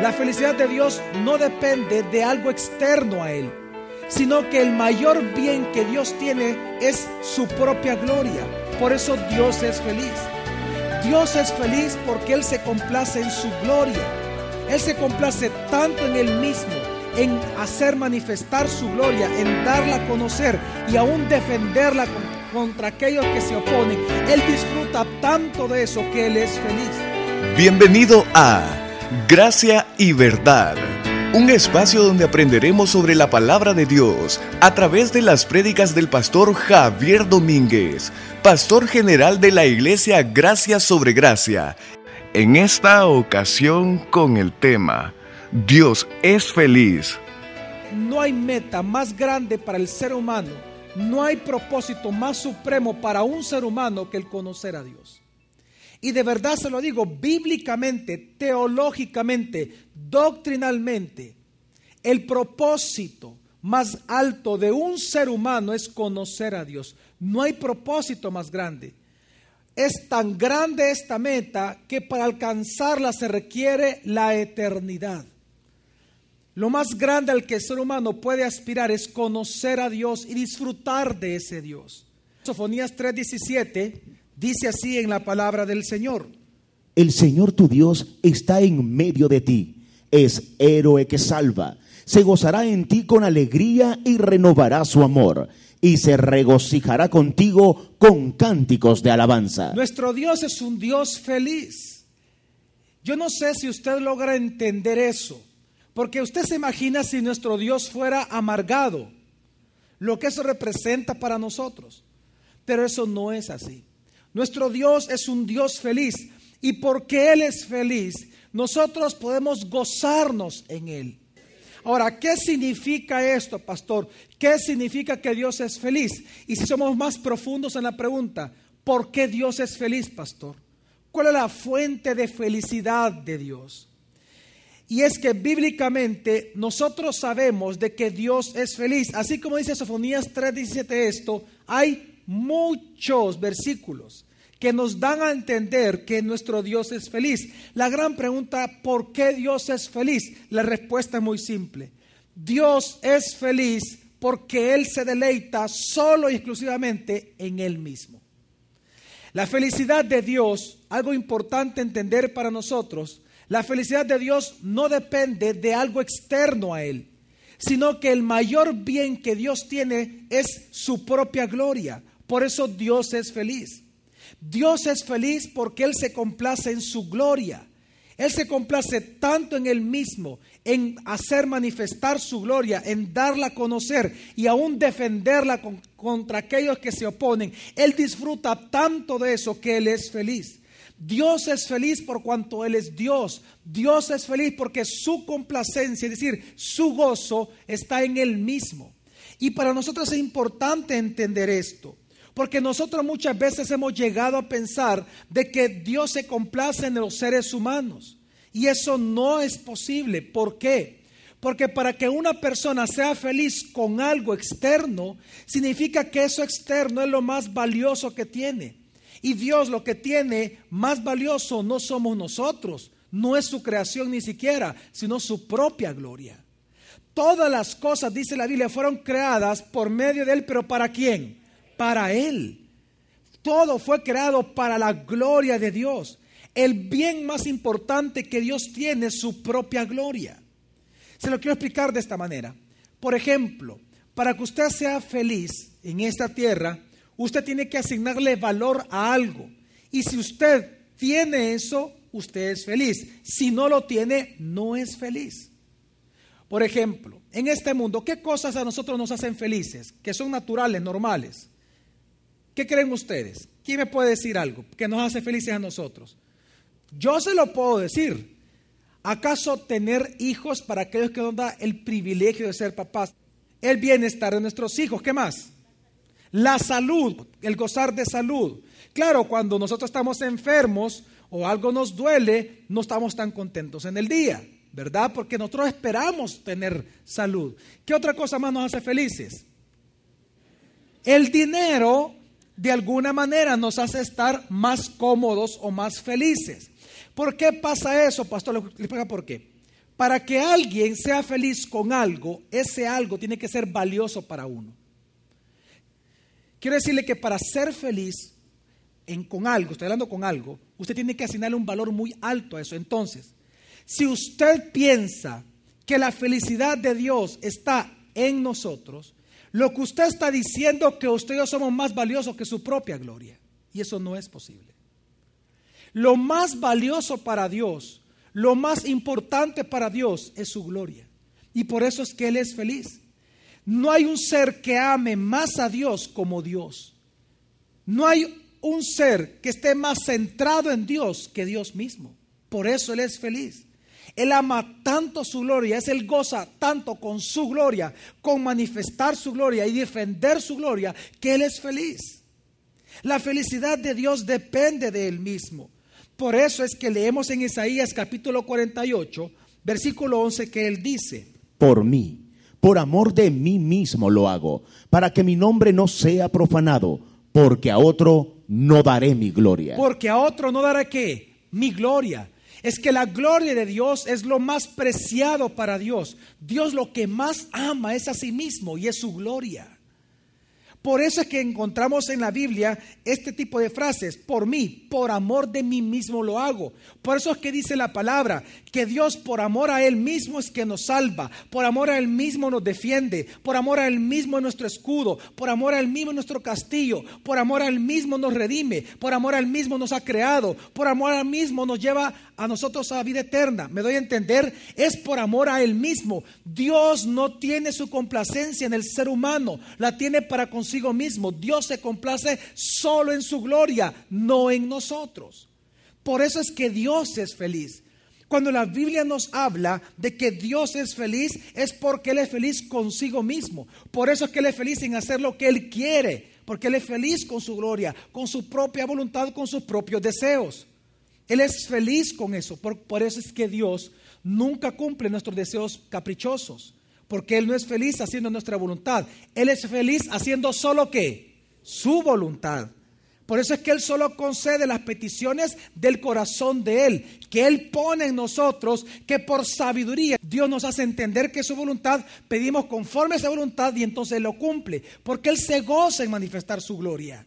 La felicidad de Dios no depende de algo externo a Él, sino que el mayor bien que Dios tiene es su propia gloria. Por eso Dios es feliz. Dios es feliz porque Él se complace en su gloria. Él se complace tanto en Él mismo, en hacer manifestar su gloria, en darla a conocer y aún defenderla contra aquellos que se oponen. Él disfruta tanto de eso que Él es feliz. Bienvenido a Gracia y Verdad, un espacio donde aprenderemos sobre la palabra de Dios a través de las prédicas del pastor Javier Domínguez, pastor general de la iglesia Gracia sobre Gracia. En esta ocasión con el tema Dios es feliz. No hay meta más grande para el ser humano, no hay propósito más supremo para un ser humano que el conocer a Dios. Y de verdad se lo digo, bíblicamente, teológicamente, doctrinalmente, el propósito más alto de un ser humano es conocer a Dios. No hay propósito más grande. Es tan grande esta meta que para alcanzarla se requiere la eternidad. Lo más grande al que el ser humano puede aspirar es conocer a Dios y disfrutar de ese Dios. Sofonías 3:17 dice así en la palabra del Señor. El Señor tu Dios está en medio de ti, es héroe que salva, se gozará en ti con alegría y renovará su amor, y se regocijará contigo con cánticos de alabanza. Nuestro Dios es un Dios feliz. Yo no sé si usted logra entender eso. Porque usted se imagina si nuestro Dios fuera amargado, lo que eso representa para nosotros. Pero eso no es así. Nuestro Dios es un Dios feliz. Y porque Él es feliz, nosotros podemos gozarnos en Él. Ahora, ¿qué significa esto, pastor? ¿Qué significa que Dios es feliz? Y si somos más profundos en la pregunta, ¿por qué Dios es feliz, pastor? ¿Cuál es la fuente de felicidad de Dios? Y es que bíblicamente nosotros sabemos de que Dios es feliz. Así como dice Sofonías 3:17 esto, hay muchos versículos que nos dan a entender que nuestro Dios es feliz. La gran pregunta, ¿por qué Dios es feliz? La respuesta es muy simple. Dios es feliz porque Él se deleita solo y exclusivamente en Él mismo. La felicidad de Dios, algo importante entender para nosotros, la felicidad de Dios no depende de algo externo a Él, sino que el mayor bien que Dios tiene es su propia gloria. Por eso Dios es feliz. Dios es feliz porque Él se complace en su gloria. Él se complace tanto en Él mismo, en hacer manifestar su gloria, en darla a conocer y aún defenderla contra aquellos que se oponen. Él disfruta tanto de eso que Él es feliz. Dios es feliz por cuanto Él es Dios. Dios es feliz porque su complacencia, es decir, su gozo está en Él mismo. Y para nosotros es importante entender esto. Porque nosotros muchas veces hemos llegado a pensar de que Dios se complace en los seres humanos. Y eso no es posible. ¿Por qué? Porque para que una persona sea feliz con algo externo, significa que eso externo es lo más valioso que tiene. Y Dios lo que tiene más valioso no somos nosotros, no es su creación ni siquiera, sino su propia gloria. Todas las cosas, dice la Biblia, fueron creadas por medio de Él, pero ¿para quién? Para Él. Todo fue creado para la gloria de Dios. El bien más importante que Dios tiene es su propia gloria. Se lo quiero explicar de esta manera. Por ejemplo, para que usted sea feliz en esta tierra, usted tiene que asignarle valor a algo. Y si usted tiene eso, usted es feliz. Si no lo tiene, no es feliz. Por ejemplo, en este mundo, ¿qué cosas a nosotros nos hacen felices? Que son naturales, normales. ¿Qué creen ustedes? ¿Quién me puede decir algo que nos hace felices a nosotros? Yo se lo puedo decir. ¿Acaso tener hijos para aquellos que nos da el privilegio de ser papás? El bienestar de nuestros hijos, ¿qué más? La salud, el gozar de salud. Claro, cuando nosotros estamos enfermos o algo nos duele, no estamos tan contentos en el día, ¿verdad? Porque nosotros esperamos tener salud. ¿Qué otra cosa más nos hace felices? El dinero, de alguna manera, nos hace estar más cómodos o más felices. ¿Por qué pasa eso, pastor? Le explica por qué. para que alguien sea feliz con algo, ese algo tiene que ser valioso para uno. Quiero decirle que para ser feliz con algo, estoy hablando con algo, usted tiene que asignarle un valor muy alto a eso. Entonces, si usted piensa que la felicidad de Dios está en nosotros, lo que usted está diciendo que usted somos más valiosos que su propia gloria. Y eso no es posible. Lo más valioso para Dios, lo más importante para Dios es su gloria. Y por eso es que Él es feliz. No hay un ser que ame más a Dios como Dios. No hay un ser que esté más centrado en Dios que Dios mismo. Por eso Él es feliz. Él ama tanto su gloria, es Él goza tanto con su gloria, con manifestar su gloria y defender su gloria, que Él es feliz. La felicidad de Dios depende de Él mismo. Por eso es que leemos en Isaías capítulo 48, versículo 11, que Él dice, Por mí, por amor de mí mismo lo hago, para que mi nombre no sea profanado, porque a otro no daré mi gloria. Porque a otro no daré qué? Mi gloria. Es que la gloria de Dios es lo más preciado para Dios. Dios lo que más ama es a sí mismo y es su gloria. Por eso es que encontramos en la Biblia este tipo de frases, por mí, por amor de mí mismo lo hago. Por eso es que dice la palabra, que Dios por amor a Él mismo es que nos salva, por amor a Él mismo nos defiende, por amor a Él mismo es nuestro escudo, por amor a Él mismo es nuestro castillo, por amor a Él mismo nos redime, por amor a Él mismo nos ha creado, por amor a Él mismo nos lleva a nosotros a la vida eterna. ¿Me doy a entender? Es por amor a Él mismo. Dios no tiene su complacencia en el ser humano, la tiene para consigo mismo. Dios se complace solo en su gloria, no en nosotros. Por eso es que Dios es feliz. Cuando la Biblia nos habla de que Dios es feliz, es porque Él es feliz consigo mismo. Por eso es que Él es feliz en hacer lo que Él quiere, porque Él es feliz con su gloria, con su propia voluntad, con sus propios deseos. Él es feliz con eso. Por, por eso es que Dios nunca cumple nuestros deseos caprichosos, porque Él no es feliz haciendo nuestra voluntad. Él es feliz haciendo solo qué? Su voluntad. Por eso es que Él solo concede las peticiones del corazón de Él, que Él pone en nosotros, que por sabiduría Dios nos hace entender que su voluntad pedimos conforme a esa voluntad y entonces lo cumple, porque Él se goza en manifestar su gloria.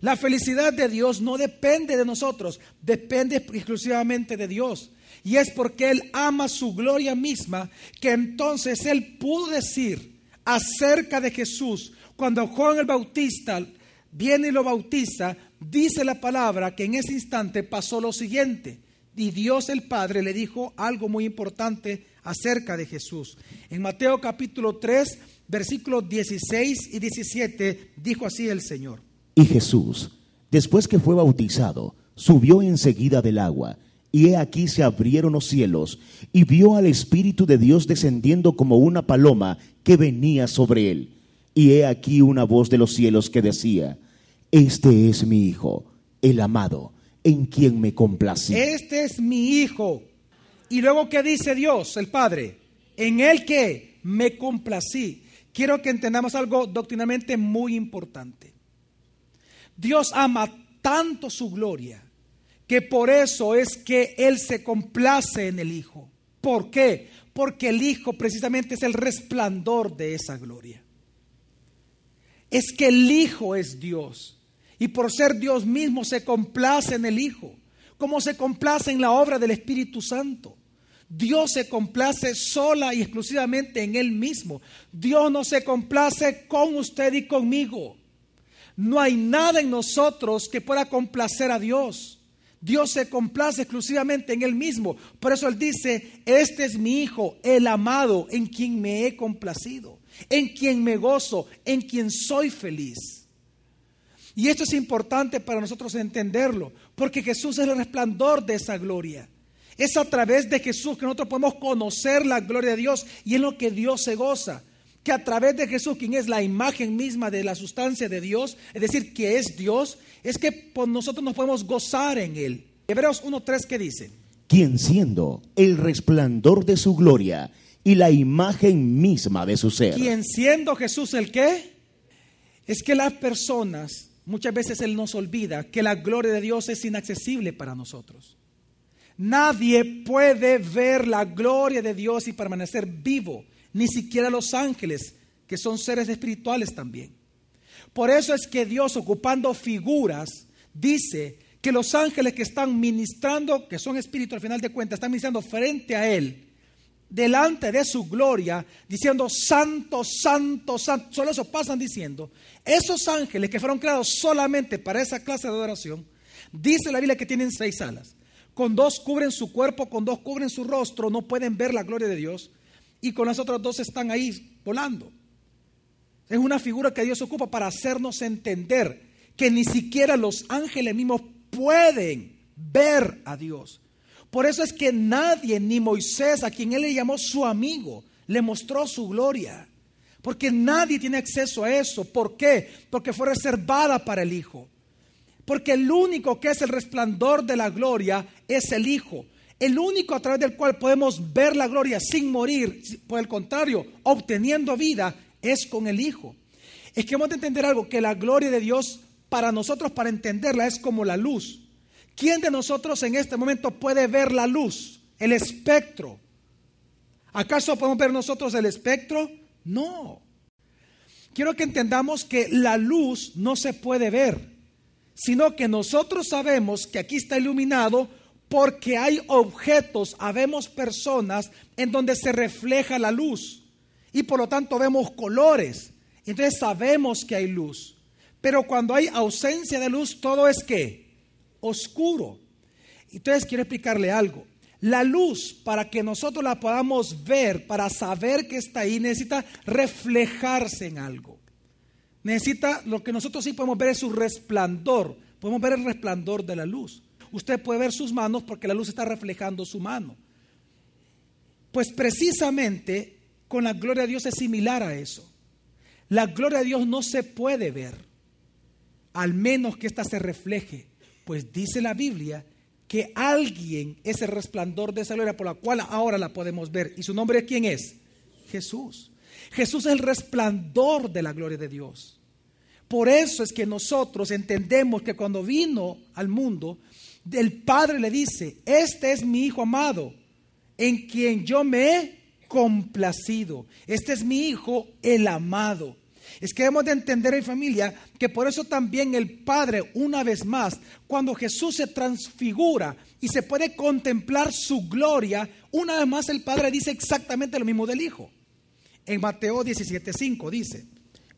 La felicidad de Dios no depende de nosotros, depende exclusivamente de Dios. Y es porque Él ama su gloria misma que entonces Él pudo decir acerca de Jesús, cuando Juan el Bautista viene y lo bautiza, dice la palabra que en ese instante pasó lo siguiente. Y Dios el Padre le dijo algo muy importante acerca de Jesús. En Mateo capítulo 3, versículos 16 y 17, dijo así el Señor. Y Jesús, después que fue bautizado, subió enseguida del agua, y he aquí se abrieron los cielos, y vio al Espíritu de Dios descendiendo como una paloma que venía sobre él. Y he aquí una voz de los cielos que decía, Este es mi Hijo, el amado, en quien me complací. Este es mi Hijo. Y luego, ¿qué dice Dios, el Padre? En él que me complací. Quiero que entendamos algo doctrinalmente muy importante. Dios ama tanto su gloria que por eso es que Él se complace en el Hijo. ¿Por qué? Porque el Hijo precisamente es el resplandor de esa gloria. Es que el Hijo es Dios. Y por ser Dios mismo se complace en el Hijo, como se complace en la obra del Espíritu Santo. Dios se complace sola y exclusivamente en Él mismo. Dios no se complace con usted y conmigo. No hay nada en nosotros que pueda complacer a Dios. Dios se complace exclusivamente en Él mismo. Por eso Él dice, este es mi Hijo, el amado, en quien me he complacido, en quien me gozo, en quien soy feliz. Y esto es importante para nosotros entenderlo, porque Jesús es el resplandor de esa gloria. Es a través de Jesús que nosotros podemos conocer la gloria de Dios y en lo que Dios se goza que a través de Jesús, quien es la imagen misma de la sustancia de Dios, es decir, que es Dios, es que por nosotros nos podemos gozar en Él. Hebreos 1.3 ¿qué dice? Quien siendo el resplandor de su gloria y la imagen misma de su ser. Quien siendo Jesús el qué? Es que las personas, muchas veces Él nos olvida que la gloria de Dios es inaccesible para nosotros. Nadie puede ver la gloria de Dios y permanecer vivo, ni siquiera los ángeles, que son seres espirituales también. Por eso es que Dios, ocupando figuras, dice que los ángeles que están ministrando, que son espíritus al final de cuentas, están ministrando frente a Él, delante de su gloria, diciendo, santo, santo, santo. Solo eso pasan diciendo. Esos ángeles que fueron creados solamente para esa clase de adoración, dice la Biblia que tienen seis alas. Con dos cubren su cuerpo, con dos cubren su rostro, no pueden ver la gloria de Dios. Y con las otras dos están ahí volando. Es una figura que Dios ocupa para hacernos entender que ni siquiera los ángeles mismos pueden ver a Dios. Por eso es que nadie, ni Moisés, a quien él le llamó su amigo, le mostró su gloria. Porque nadie tiene acceso a eso. ¿Por qué? Porque fue reservada para el Hijo. Porque el único que es el resplandor de la gloria es el Hijo. El único a través del cual podemos ver la gloria sin morir, por el contrario, obteniendo vida, es con el Hijo. Es que hemos de entender algo, que la gloria de Dios para nosotros, para entenderla, es como la luz. ¿Quién de nosotros en este momento puede ver la luz, el espectro? ¿Acaso podemos ver nosotros el espectro? No. Quiero que entendamos que la luz no se puede ver sino que nosotros sabemos que aquí está iluminado porque hay objetos, habemos personas en donde se refleja la luz y por lo tanto vemos colores. Entonces sabemos que hay luz. Pero cuando hay ausencia de luz, todo es que oscuro. Entonces quiero explicarle algo. La luz, para que nosotros la podamos ver, para saber que está ahí, necesita reflejarse en algo necesita, lo que nosotros sí podemos ver es su resplandor. Podemos ver el resplandor de la luz. Usted puede ver sus manos porque la luz está reflejando su mano. Pues precisamente con la gloria de Dios es similar a eso. La gloria de Dios no se puede ver, al menos que ésta se refleje. Pues dice la Biblia que alguien es el resplandor de esa gloria por la cual ahora la podemos ver. ¿Y su nombre quién es? Jesús. Jesús es el resplandor de la gloria de Dios. Por eso es que nosotros entendemos que cuando vino al mundo, el Padre le dice, este es mi Hijo amado, en quien yo me he complacido. Este es mi Hijo, el amado. Es que debemos de entender en familia que por eso también el Padre, una vez más, cuando Jesús se transfigura y se puede contemplar su gloria, una vez más el Padre dice exactamente lo mismo del Hijo. En Mateo 17:5 dice,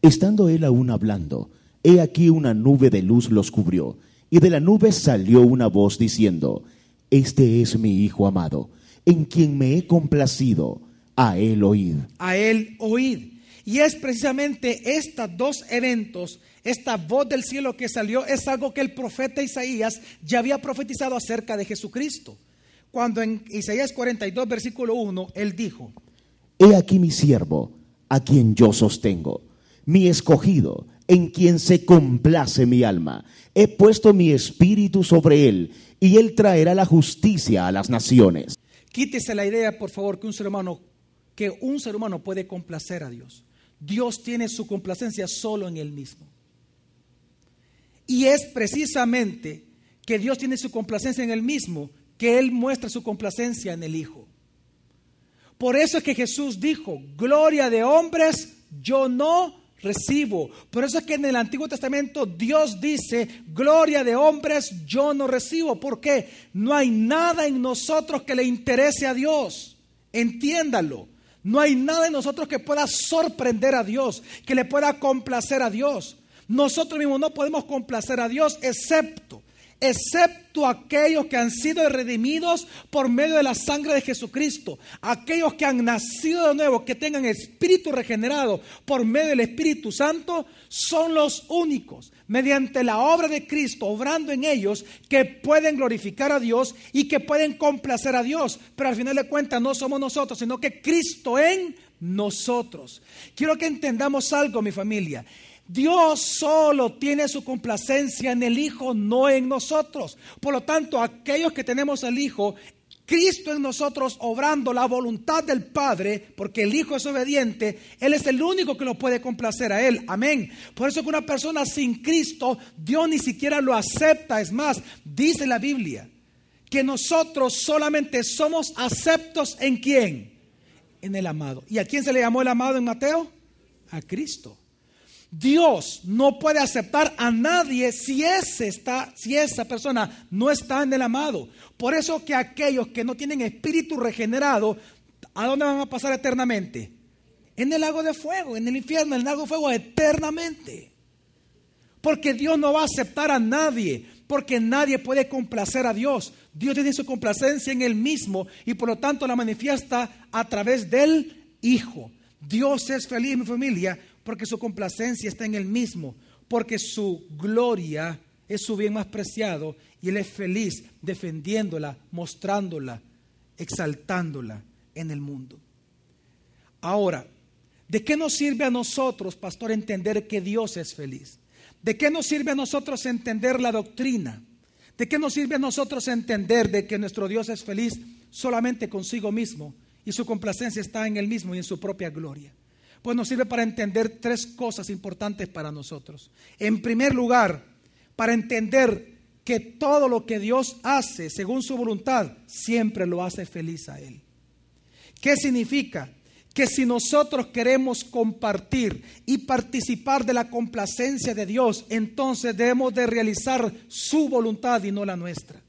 Estando él aún hablando, he aquí una nube de luz los cubrió, y de la nube salió una voz diciendo, Este es mi Hijo amado, en quien me he complacido, a él oíd. A él oíd. Y es precisamente estos dos eventos, esta voz del cielo que salió, es algo que el profeta Isaías ya había profetizado acerca de Jesucristo. Cuando en Isaías 42, versículo 1, él dijo, He aquí mi siervo, a quien yo sostengo mi escogido, en quien se complace mi alma. He puesto mi espíritu sobre él, y él traerá la justicia a las naciones. Quítese la idea, por favor, que un ser humano, que un ser humano puede complacer a Dios. Dios tiene su complacencia solo en él mismo. Y es precisamente que Dios tiene su complacencia en él mismo, que él muestra su complacencia en el Hijo. Por eso es que Jesús dijo, gloria de hombres, yo no recibo. Por eso es que en el Antiguo Testamento Dios dice, gloria de hombres yo no recibo. porque No hay nada en nosotros que le interese a Dios. Entiéndalo. No hay nada en nosotros que pueda sorprender a Dios, que le pueda complacer a Dios. Nosotros mismos no podemos complacer a Dios excepto excepto aquellos que han sido redimidos por medio de la sangre de Jesucristo, aquellos que han nacido de nuevo, que tengan espíritu regenerado por medio del Espíritu Santo, son los únicos, mediante la obra de Cristo, obrando en ellos, que pueden glorificar a Dios y que pueden complacer a Dios. Pero al final de cuentas no somos nosotros, sino que Cristo en nosotros. Quiero que entendamos algo, mi familia. Dios solo tiene su complacencia en el Hijo, no en nosotros. Por lo tanto, aquellos que tenemos al Hijo, Cristo en nosotros obrando la voluntad del Padre, porque el Hijo es obediente, Él es el único que lo puede complacer a Él. Amén. Por eso que una persona sin Cristo, Dios ni siquiera lo acepta. Es más, dice la Biblia que nosotros solamente somos aceptos en quién? En el amado. ¿Y a quién se le llamó el amado en Mateo? A Cristo. Dios no puede aceptar a nadie si, ese está, si esa persona no está en el amado. Por eso que aquellos que no tienen espíritu regenerado, ¿a dónde van a pasar eternamente? En el lago de fuego, en el infierno, en el lago de fuego eternamente. Porque Dios no va a aceptar a nadie, porque nadie puede complacer a Dios. Dios tiene su complacencia en Él mismo y por lo tanto la manifiesta a través del Hijo. Dios es feliz, mi familia, porque su complacencia está en Él mismo, porque su gloria es su bien más preciado y Él es feliz defendiéndola, mostrándola, exaltándola en el mundo. Ahora, ¿de qué nos sirve a nosotros, pastor, entender que Dios es feliz? ¿De qué nos sirve a nosotros entender la doctrina? ¿De qué nos sirve a nosotros entender de que nuestro Dios es feliz solamente consigo mismo y su complacencia está en Él mismo y en su propia gloria? Pues nos sirve para entender tres cosas importantes para nosotros. En primer lugar, para entender que todo lo que Dios hace según su voluntad siempre lo hace feliz a Él. ¿Qué significa? Que si nosotros queremos compartir y participar de la complacencia de Dios, entonces debemos de realizar su voluntad y no la nuestra.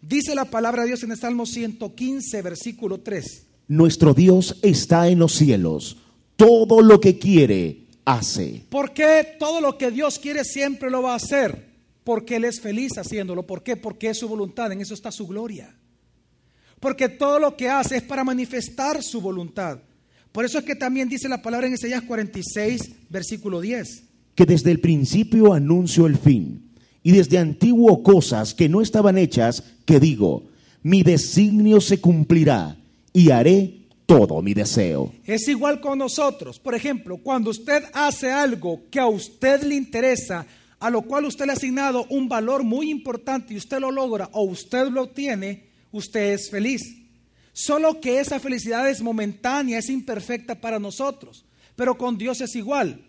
Dice la palabra de Dios en el Salmo 115, versículo 3. Nuestro Dios está en los cielos todo lo que quiere, hace. ¿Por qué todo lo que Dios quiere siempre lo va a hacer? Porque Él es feliz haciéndolo. ¿Por qué? Porque es su voluntad, en eso está su gloria. Porque todo lo que hace es para manifestar su voluntad. Por eso es que también dice la palabra en Isaías 46, versículo 10. Que desde el principio anuncio el fin, y desde antiguo cosas que no estaban hechas, que digo, mi designio se cumplirá, y haré todo mi deseo. Es igual con nosotros. Por ejemplo, cuando usted hace algo que a usted le interesa, a lo cual usted le ha asignado un valor muy importante y usted lo logra o usted lo obtiene, usted es feliz. Solo que esa felicidad es momentánea, es imperfecta para nosotros. Pero con Dios es igual.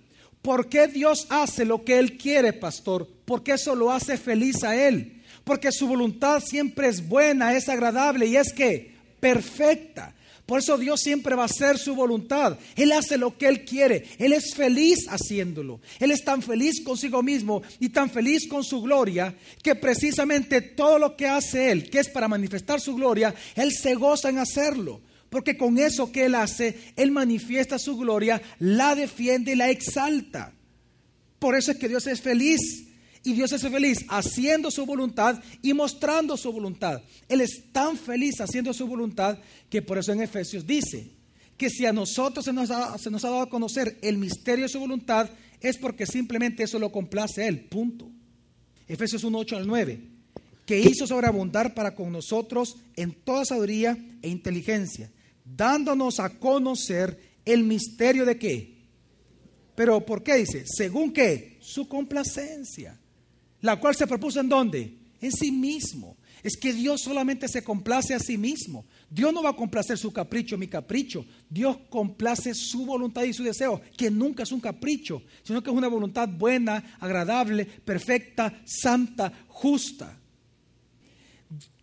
¿Por qué Dios hace lo que Él quiere, pastor? Porque eso lo hace feliz a Él. Porque su voluntad siempre es buena, es agradable y es que perfecta. Por eso Dios siempre va a hacer su voluntad. Él hace lo que Él quiere. Él es feliz haciéndolo. Él es tan feliz consigo mismo y tan feliz con su gloria que precisamente todo lo que hace Él, que es para manifestar su gloria, Él se goza en hacerlo. Porque con eso que Él hace, Él manifiesta su gloria, la defiende y la exalta. Por eso es que Dios es feliz y Dios es feliz haciendo su voluntad y mostrando su voluntad. Él es tan feliz haciendo su voluntad que por eso en Efesios dice que si a nosotros se nos, ha, dado a conocer el misterio de su voluntad, es porque simplemente eso lo complace a Él. Punto. Efesios 1, 8 al 9. Que hizo sobreabundar para con nosotros en toda sabiduría e inteligencia, dándonos a conocer el misterio de qué. Pero ¿por qué dice? Según qué? Su complacencia la cual se propuso en dónde? En sí mismo. Es que Dios solamente se complace a sí mismo. Dios no va a complacer su capricho, mi capricho. Dios complace su voluntad y su deseo, que nunca es un capricho, sino que es una voluntad buena, agradable, perfecta, santa, justa.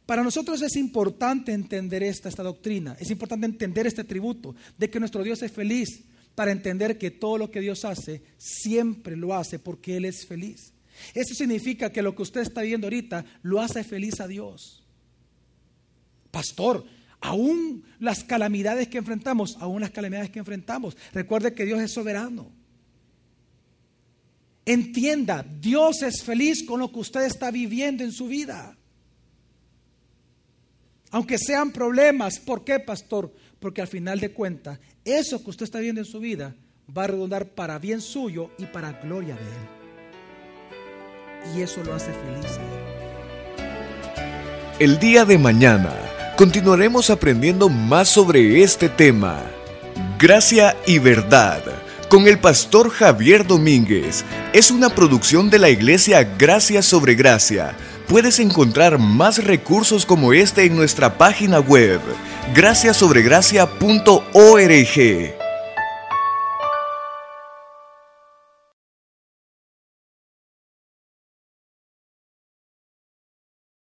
Para nosotros es importante entender esta, esta doctrina, es importante entender este tributo de que nuestro Dios es feliz, para entender que todo lo que Dios hace, siempre lo hace porque Él es feliz. Eso significa que lo que usted está viendo ahorita lo hace feliz a Dios. Pastor, aún las calamidades que enfrentamos, aún las calamidades que enfrentamos, recuerde que Dios es soberano. Entienda, Dios es feliz con lo que usted está viviendo en su vida. Aunque sean problemas, ¿por qué, pastor? Porque al final de cuentas, eso que usted está viendo en su vida va a redundar para bien suyo y para gloria de Él y eso lo hace feliz. El día de mañana continuaremos aprendiendo más sobre este tema. Gracia y verdad con el pastor Javier Domínguez. Es una producción de la iglesia Gracia sobre Gracia. Puedes encontrar más recursos como este en nuestra página web, graciasobregracia.org.